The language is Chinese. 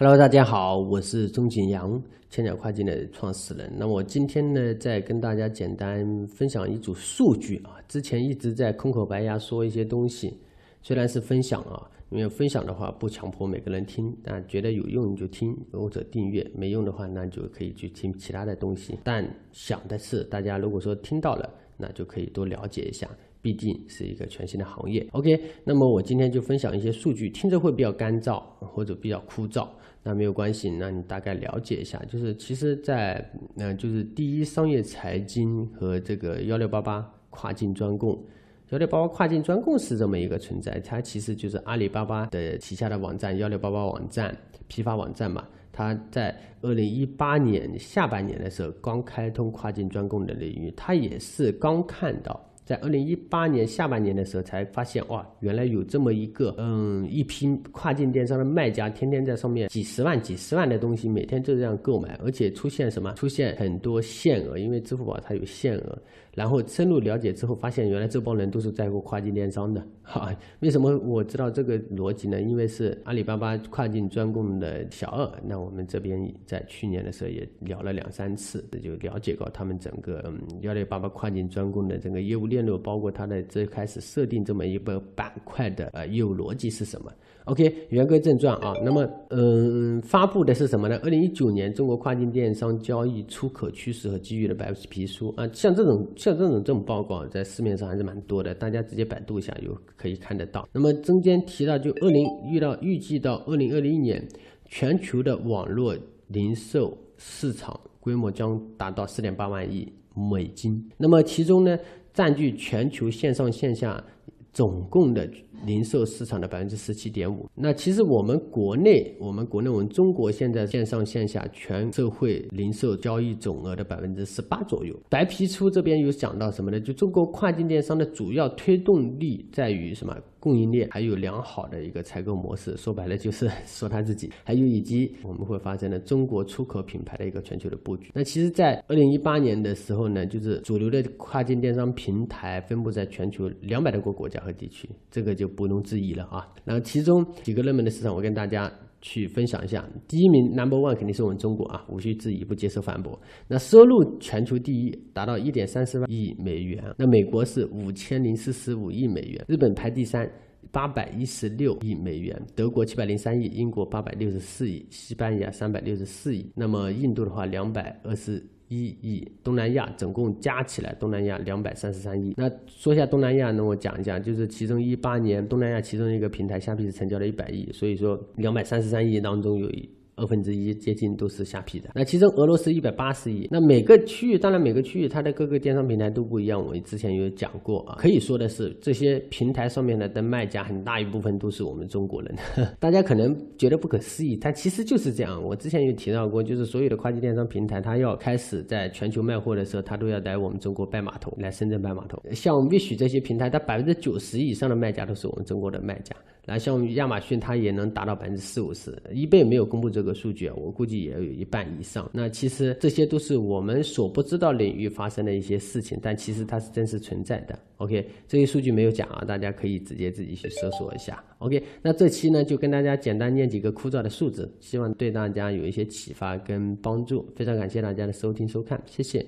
Hello，大家好，我是钟景阳，千鸟跨境的创始人。那我今天呢，再跟大家简单分享一组数据啊。之前一直在空口白牙说一些东西，虽然是分享啊，因为分享的话不强迫每个人听，啊，觉得有用你就听或者订阅，没用的话那就可以去听其他的东西。但想的是，大家如果说听到了，那就可以多了解一下。毕竟是一个全新的行业。OK，那么我今天就分享一些数据，听着会比较干燥或者比较枯燥，那没有关系，那你大概了解一下。就是其实，在嗯，就是第一商业财经和这个幺六八八跨境专供，幺六八八跨境专供是这么一个存在，它其实就是阿里巴巴的旗下的网站，幺六八八网站批发网站嘛。它在二零一八年下半年的时候刚开通跨境专供的领域，它也是刚看到。在二零一八年下半年的时候，才发现哇，原来有这么一个嗯，一批跨境电商的卖家，天天在上面几十万、几十万的东西，每天就这样购买，而且出现什么？出现很多限额，因为支付宝它有限额。然后深入了解之后，发现原来这帮人都是在做跨境电商的。哈，为什么我知道这个逻辑呢？因为是阿里巴巴跨境专供的小二，那我们这边在去年的时候也聊了两三次，就了解过他们整个嗯幺六八八跨境专供的整个业务链路，包括它的最开始设定这么一个板块的呃业务逻辑是什么。OK，言归正传啊，那么嗯，发布的是什么呢？二零一九年中国跨境电商交易出口趋势和机遇的白皮书啊，像这种像这种这种报告在市面上还是蛮多的，大家直接百度一下就可以看得到。那么中间提到，就二零遇到预计到二零二零年，全球的网络零售市场规模将达到四点八万亿美金，那么其中呢，占据全球线上线下。总共的零售市场的百分之十七点五。那其实我们国内，我们国内，我们中国现在线上线下全社会零售交易总额的百分之十八左右。白皮书这边有讲到什么呢？就中国跨境电商的主要推动力在于什么？供应链还有良好的一个采购模式，说白了就是 说他自己，还有以及我们会发现呢中国出口品牌的一个全球的布局。那其实，在二零一八年的时候呢，就是主流的跨境电商平台分布在全球两百多个国家地区，这个就不容置疑了啊。那其中几个热门的市场，我跟大家。去分享一下，第一名 number one 肯定是我们中国啊，无需质疑，不接受反驳。那收入全球第一，达到一点三四万亿美元。那美国是五千零四十五亿美元，日本排第三，八百一十六亿美元，德国七百零三亿，英国八百六十四亿，西班牙三百六十四亿。那么印度的话，两百二十。一亿，东南亚总共加起来，东南亚两百三十三亿。那说一下东南亚，那我讲一下，就是其中一八年东南亚其中一个平台虾皮是成交了一百亿，所以说两百三十三亿当中有一。二分之一接近都是下批的，那其中俄罗斯一百八十亿，那每个区域当然每个区域它的各个电商平台都不一样，我之前有讲过啊。可以说的是，这些平台上面的的卖家很大一部分都是我们中国人，大家可能觉得不可思议，但其实就是这样。我之前有提到过，就是所有的跨境电商平台，它要开始在全球卖货的时候，它都要来我们中国拜码头，来深圳拜码头。像 wish 这些平台，它百分之九十以上的卖家都是我们中国的卖家。那像亚马逊，它也能达到百分之四五十，一倍没有公布这个个数据啊，我估计也有一半以上。那其实这些都是我们所不知道领域发生的一些事情，但其实它是真实存在的。OK，这些数据没有讲啊，大家可以直接自己去搜索一下。OK，那这期呢就跟大家简单念几个枯燥的数字，希望对大家有一些启发跟帮助。非常感谢大家的收听收看，谢谢。